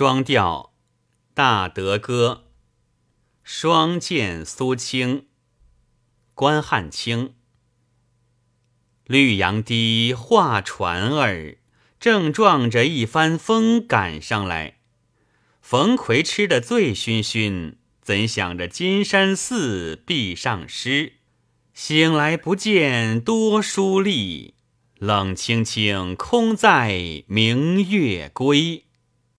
双调大德歌，双剑苏青，关汉卿。绿杨堤画船儿，正撞着一番风赶上来。冯奎吃得醉醺醺，怎想着金山寺壁上诗，醒来不见多书吏，冷清清空在明月归。